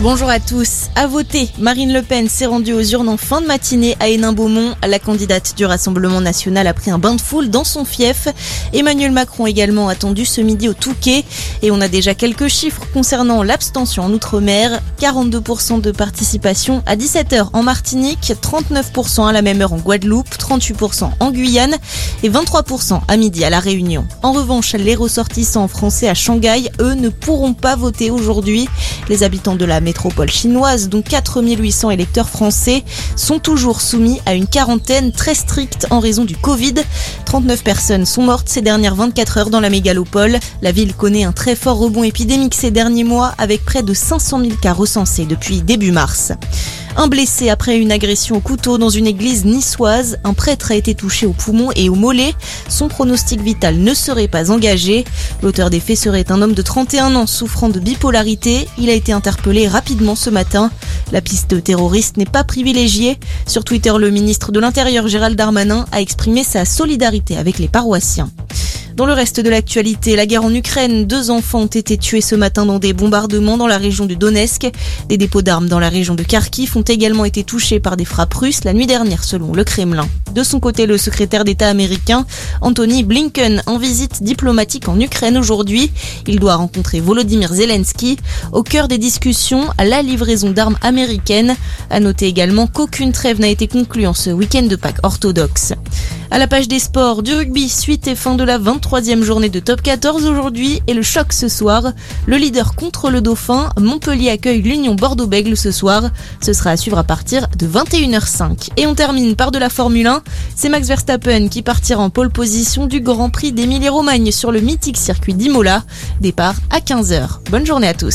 Bonjour à tous. À voter, Marine Le Pen s'est rendue aux urnes en fin de matinée à Hénin-Beaumont. La candidate du Rassemblement national a pris un bain de foule dans son fief. Emmanuel Macron également attendu ce midi au Touquet. Et on a déjà quelques chiffres concernant l'abstention en Outre-mer. 42% de participation à 17h en Martinique, 39% à la même heure en Guadeloupe, 38% en Guyane et 23% à midi à La Réunion. En revanche, les ressortissants français à Shanghai, eux, ne pourront pas voter aujourd'hui. Les habitants de la métropole chinoise, dont 4800 électeurs français, sont toujours soumis à une quarantaine très stricte en raison du Covid. 39 personnes sont mortes ces dernières 24 heures dans la mégalopole. La ville connaît un très fort rebond épidémique ces derniers mois avec près de 500 000 cas recensés depuis début mars. Un blessé après une agression au couteau dans une église niçoise. Un prêtre a été touché au poumon et au mollet. Son pronostic vital ne serait pas engagé. L'auteur des faits serait un homme de 31 ans souffrant de bipolarité. Il a été interpellé rapidement ce matin. La piste terroriste n'est pas privilégiée. Sur Twitter, le ministre de l'Intérieur Gérald Darmanin a exprimé sa solidarité avec les paroissiens. Dans le reste de l'actualité, la guerre en Ukraine, deux enfants ont été tués ce matin dans des bombardements dans la région de Donetsk. Des dépôts d'armes dans la région de Kharkiv ont également été touchés par des frappes russes la nuit dernière selon le Kremlin. De son côté, le secrétaire d'État américain Anthony Blinken en visite diplomatique en Ukraine aujourd'hui. Il doit rencontrer Volodymyr Zelensky au cœur des discussions à la livraison d'armes américaines. À noter également qu'aucune trêve n'a été conclue en ce week-end de Pâques orthodoxe. À la page des sports, du rugby, suite et fin de la 23e journée de top 14 aujourd'hui et le choc ce soir. Le leader contre le dauphin, Montpellier accueille l'Union Bordeaux-Bègle ce soir. Ce sera à suivre à partir de 21h05. Et on termine par de la Formule 1. C'est Max Verstappen qui partira en pole position du Grand Prix d'Émilie-Romagne sur le mythique circuit d'Imola. Départ à 15h. Bonne journée à tous.